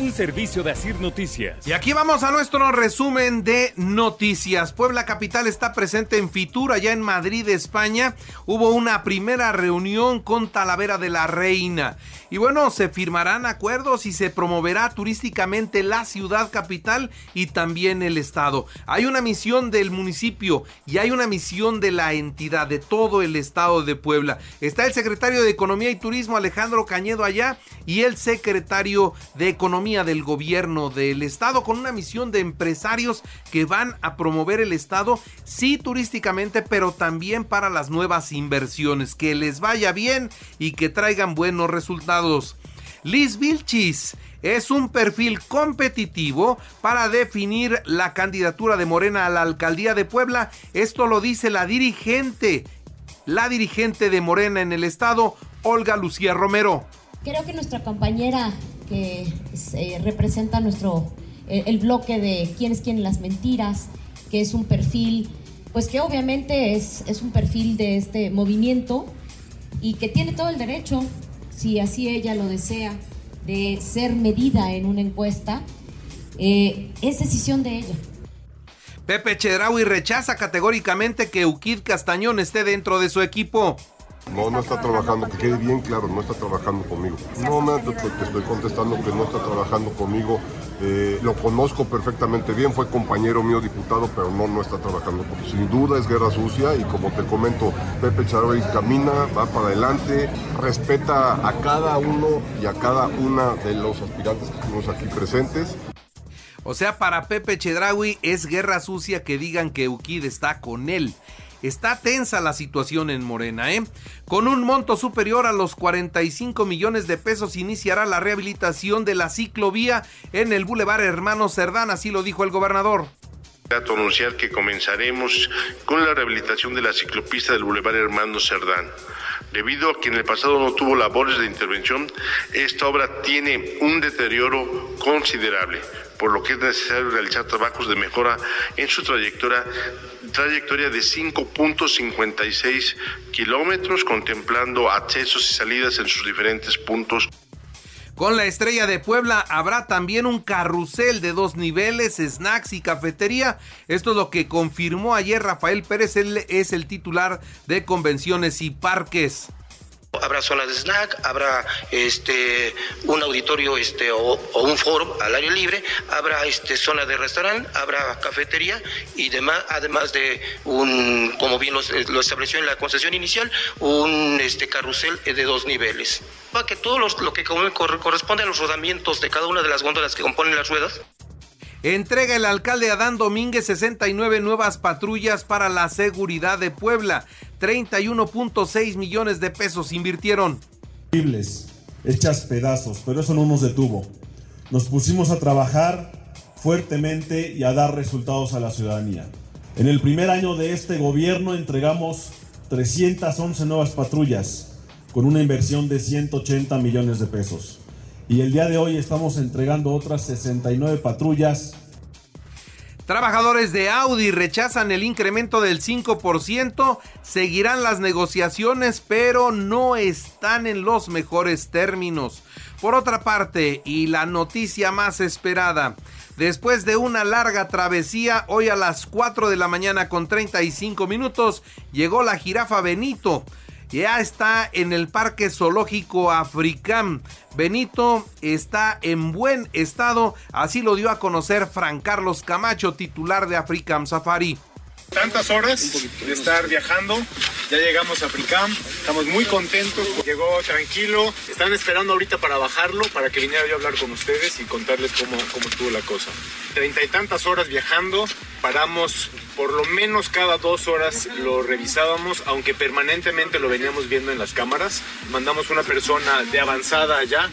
Un servicio de Asir Noticias. Y aquí vamos a nuestro resumen de noticias. Puebla Capital está presente en Fitur, allá en Madrid, España. Hubo una primera reunión con Talavera de la Reina. Y bueno, se firmarán acuerdos y se promoverá turísticamente la ciudad capital y también el estado. Hay una misión del municipio y hay una misión de la entidad, de todo el estado de Puebla. Está el secretario de Economía y Turismo Alejandro Cañedo allá y el secretario de Economía del gobierno del estado con una misión de empresarios que van a promover el estado, sí turísticamente, pero también para las nuevas inversiones. Que les vaya bien y que traigan buenos resultados. Liz Vilchis es un perfil competitivo para definir la candidatura de Morena a la alcaldía de Puebla. Esto lo dice la dirigente, la dirigente de Morena en el estado, Olga Lucía Romero. Creo que nuestra compañera que eh, representa nuestro eh, el bloque de quién es quién las mentiras, que es un perfil, pues que obviamente es, es un perfil de este movimiento y que tiene todo el derecho si así ella lo desea, de ser medida en una encuesta, eh, es decisión de ella. Pepe Chedraui rechaza categóricamente que Ukid Castañón esté dentro de su equipo. No, no está trabajando, que quede bien claro, no está trabajando conmigo. No, me te, estoy contestando que no está trabajando conmigo. Eh, lo conozco perfectamente bien, fue compañero mío diputado, pero no, no está trabajando conmigo. Sin duda es guerra sucia y como te comento, Pepe Charoy camina, va para adelante, respeta a cada uno y a cada una de los aspirantes que tenemos aquí presentes. O sea, para Pepe Chedraui es guerra sucia que digan que Ukid está con él. Está tensa la situación en Morena, ¿eh? Con un monto superior a los 45 millones de pesos iniciará la rehabilitación de la ciclovía en el Boulevard Hermano Cerdán, así lo dijo el gobernador anunciar que comenzaremos con la rehabilitación de la ciclopista del Boulevard Hermano Cerdán. Debido a que en el pasado no tuvo labores de intervención, esta obra tiene un deterioro considerable, por lo que es necesario realizar trabajos de mejora en su trayectoria, trayectoria de 5.56 kilómetros, contemplando accesos y salidas en sus diferentes puntos. Con la estrella de Puebla habrá también un carrusel de dos niveles, snacks y cafetería. Esto es lo que confirmó ayer Rafael Pérez, él es el titular de convenciones y parques habrá zonas de snack, habrá este un auditorio este o, un foro al aire libre, habrá este zona de restaurante, habrá cafetería y demás, además de un como bien lo, estableció en la concesión inicial, un este carrusel de dos niveles. Para que todo lo que corresponde a los rodamientos de cada una de las góndolas que componen las ruedas Entrega el alcalde Adán Domínguez 69 nuevas patrullas para la seguridad de Puebla. 31.6 millones de pesos invirtieron. Hechas pedazos, pero eso no nos detuvo. Nos pusimos a trabajar fuertemente y a dar resultados a la ciudadanía. En el primer año de este gobierno entregamos 311 nuevas patrullas con una inversión de 180 millones de pesos y el día de hoy estamos entregando otras 69 patrullas. Trabajadores de Audi rechazan el incremento del 5%, seguirán las negociaciones, pero no están en los mejores términos. Por otra parte, y la noticia más esperada, después de una larga travesía, hoy a las 4 de la mañana con 35 minutos, llegó la jirafa Benito ya está en el Parque Zoológico Africán. Benito está en buen estado, así lo dio a conocer Fran Carlos Camacho, titular de Africam Safari tantas horas de estar viajando. Ya llegamos a Fricam, estamos muy contentos. Llegó tranquilo. Están esperando ahorita para bajarlo, para que viniera yo a hablar con ustedes y contarles cómo, cómo estuvo la cosa. Treinta y tantas horas viajando, paramos por lo menos cada dos horas lo revisábamos, aunque permanentemente lo veníamos viendo en las cámaras. Mandamos una persona de avanzada allá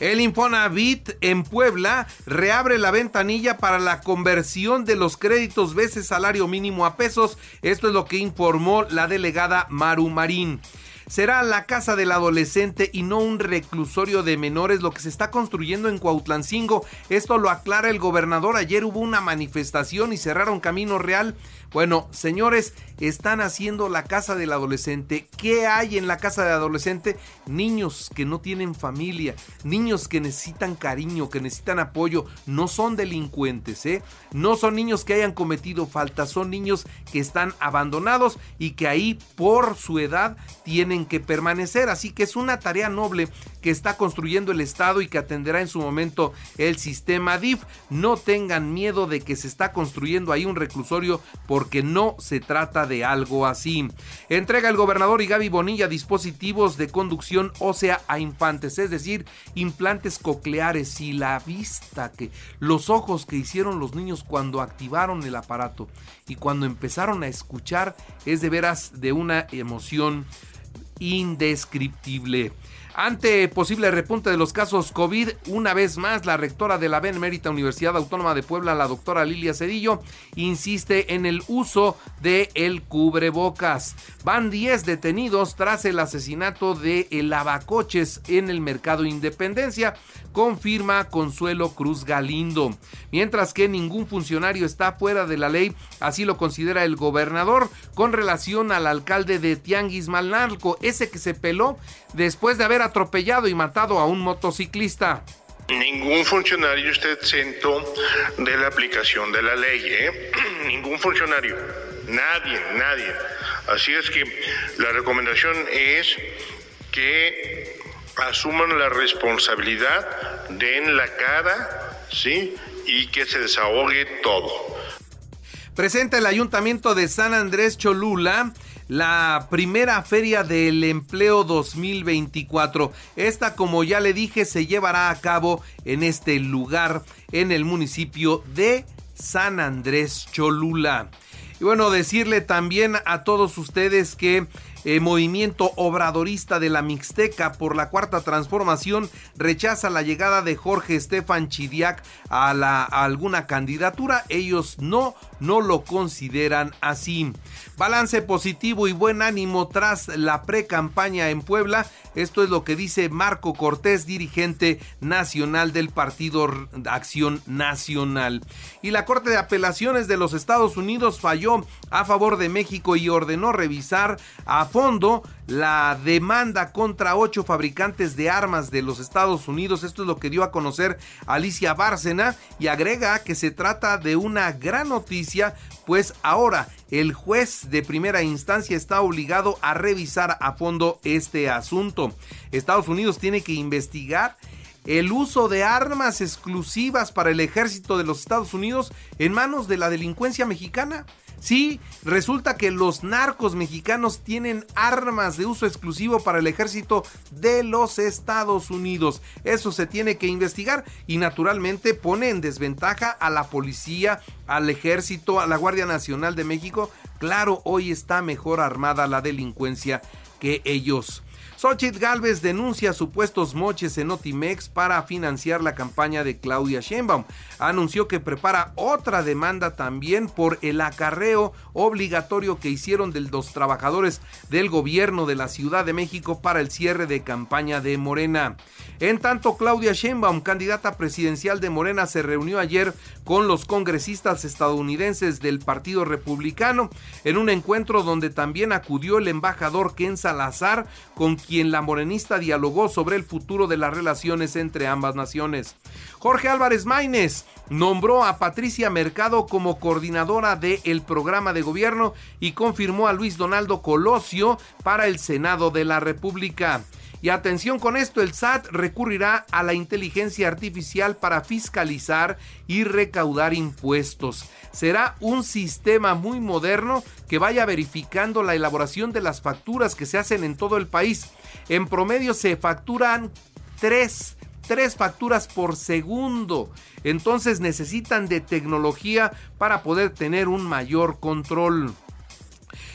el Infonavit en Puebla reabre la ventanilla para la conversión de los créditos veces salario mínimo a pesos. Esto es lo que informó la delegada Maru Marín será la casa del adolescente y no un reclusorio de menores lo que se está construyendo en Cuautlancingo. Esto lo aclara el gobernador. Ayer hubo una manifestación y cerraron Camino Real Bueno, señores, están haciendo la casa del adolescente. ¿Qué hay en la casa del adolescente? Niños que no tienen familia, niños que necesitan cariño, que necesitan apoyo. No son delincuentes, ¿eh? No son niños que hayan cometido falta, son niños que están abandonados y que ahí por su edad tienen que permanecer. Así que es una tarea noble que está construyendo el Estado y que atenderá en su momento el sistema DIF. No tengan miedo de que se está construyendo ahí un reclusorio porque no se trata de algo así. Entrega el gobernador y Gaby Bonilla dispositivos de conducción ósea a infantes, es decir, implantes cocleares y la vista que los ojos que hicieron los niños cuando activaron el aparato y cuando empezaron a escuchar es de veras de una emoción indescriptible. Ante posible repunte de los casos COVID, una vez más la rectora de la Benemérita Universidad Autónoma de Puebla, la doctora Lilia Cedillo, insiste en el uso de el cubrebocas. Van 10 detenidos tras el asesinato de el lavacoches en el mercado Independencia, confirma Consuelo Cruz Galindo. Mientras que ningún funcionario está fuera de la ley, así lo considera el gobernador con relación al alcalde de Tianguis Malnalco, ese que se peló después de haber atropellado y matado a un motociclista. Ningún funcionario está exento de la aplicación de la ley, ¿eh? Ningún funcionario. Nadie, nadie. Así es que la recomendación es que asuman la responsabilidad, den la cara, ¿sí? Y que se desahogue todo. Presenta el Ayuntamiento de San Andrés Cholula la primera feria del empleo 2024. Esta, como ya le dije, se llevará a cabo en este lugar, en el municipio de San Andrés Cholula. Y bueno, decirle también a todos ustedes que el movimiento obradorista de la Mixteca por la Cuarta Transformación rechaza la llegada de Jorge Estefan Chidiac a, la, a alguna candidatura. Ellos no, no lo consideran así. Balance positivo y buen ánimo tras la pre-campaña en Puebla. Esto es lo que dice Marco Cortés, dirigente nacional del Partido Acción Nacional. Y la Corte de Apelaciones de los Estados Unidos falló a favor de México y ordenó revisar a fondo la demanda contra ocho fabricantes de armas de los Estados Unidos. Esto es lo que dio a conocer Alicia Bárcena y agrega que se trata de una gran noticia, pues ahora el juez de primera instancia está obligado a revisar a fondo este asunto. Estados Unidos tiene que investigar el uso de armas exclusivas para el ejército de los Estados Unidos en manos de la delincuencia mexicana. Sí, resulta que los narcos mexicanos tienen armas de uso exclusivo para el ejército de los Estados Unidos. Eso se tiene que investigar y naturalmente pone en desventaja a la policía, al ejército, a la Guardia Nacional de México. Claro, hoy está mejor armada la delincuencia que ellos. Xochitl Galvez denuncia supuestos moches en Otimex para financiar la campaña de Claudia Sheinbaum. Anunció que prepara otra demanda también por el acarreo obligatorio que hicieron de los trabajadores del gobierno de la Ciudad de México para el cierre de campaña de Morena. En tanto, Claudia Sheinbaum, candidata presidencial de Morena, se reunió ayer con los congresistas estadounidenses del Partido Republicano en un encuentro donde también acudió el embajador Ken Salazar, con quien la morenista dialogó sobre el futuro de las relaciones entre ambas naciones. Jorge Álvarez Maínez nombró a Patricia Mercado como coordinadora del programa de gobierno y confirmó a Luis Donaldo Colosio para el Senado de la República. Y atención con esto, el SAT recurrirá a la inteligencia artificial para fiscalizar y recaudar impuestos. Será un sistema muy moderno que vaya verificando la elaboración de las facturas que se hacen en todo el país. En promedio se facturan tres tres facturas por segundo. Entonces necesitan de tecnología para poder tener un mayor control.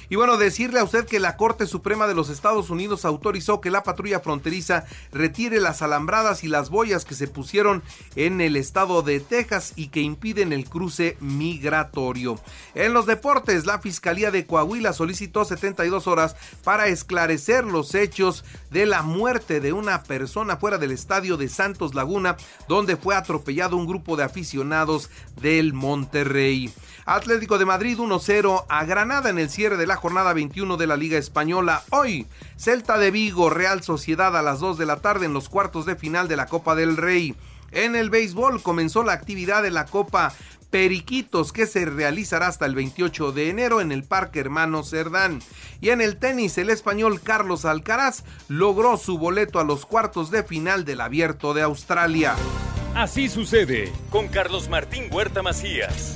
Y bueno, decirle a usted que la Corte Suprema de los Estados Unidos autorizó que la patrulla fronteriza retire las alambradas y las boyas que se pusieron en el estado de Texas y que impiden el cruce migratorio. En los deportes, la Fiscalía de Coahuila solicitó 72 horas para esclarecer los hechos de la muerte de una persona fuera del estadio de Santos Laguna, donde fue atropellado un grupo de aficionados del Monterrey. Atlético de Madrid 1-0 a Granada en el cierre de la jornada 21 de la Liga Española. Hoy, Celta de Vigo, Real Sociedad a las 2 de la tarde en los cuartos de final de la Copa del Rey. En el béisbol comenzó la actividad de la Copa Periquitos que se realizará hasta el 28 de enero en el Parque Hermano Cerdán. Y en el tenis, el español Carlos Alcaraz logró su boleto a los cuartos de final del Abierto de Australia. Así sucede con Carlos Martín Huerta Macías.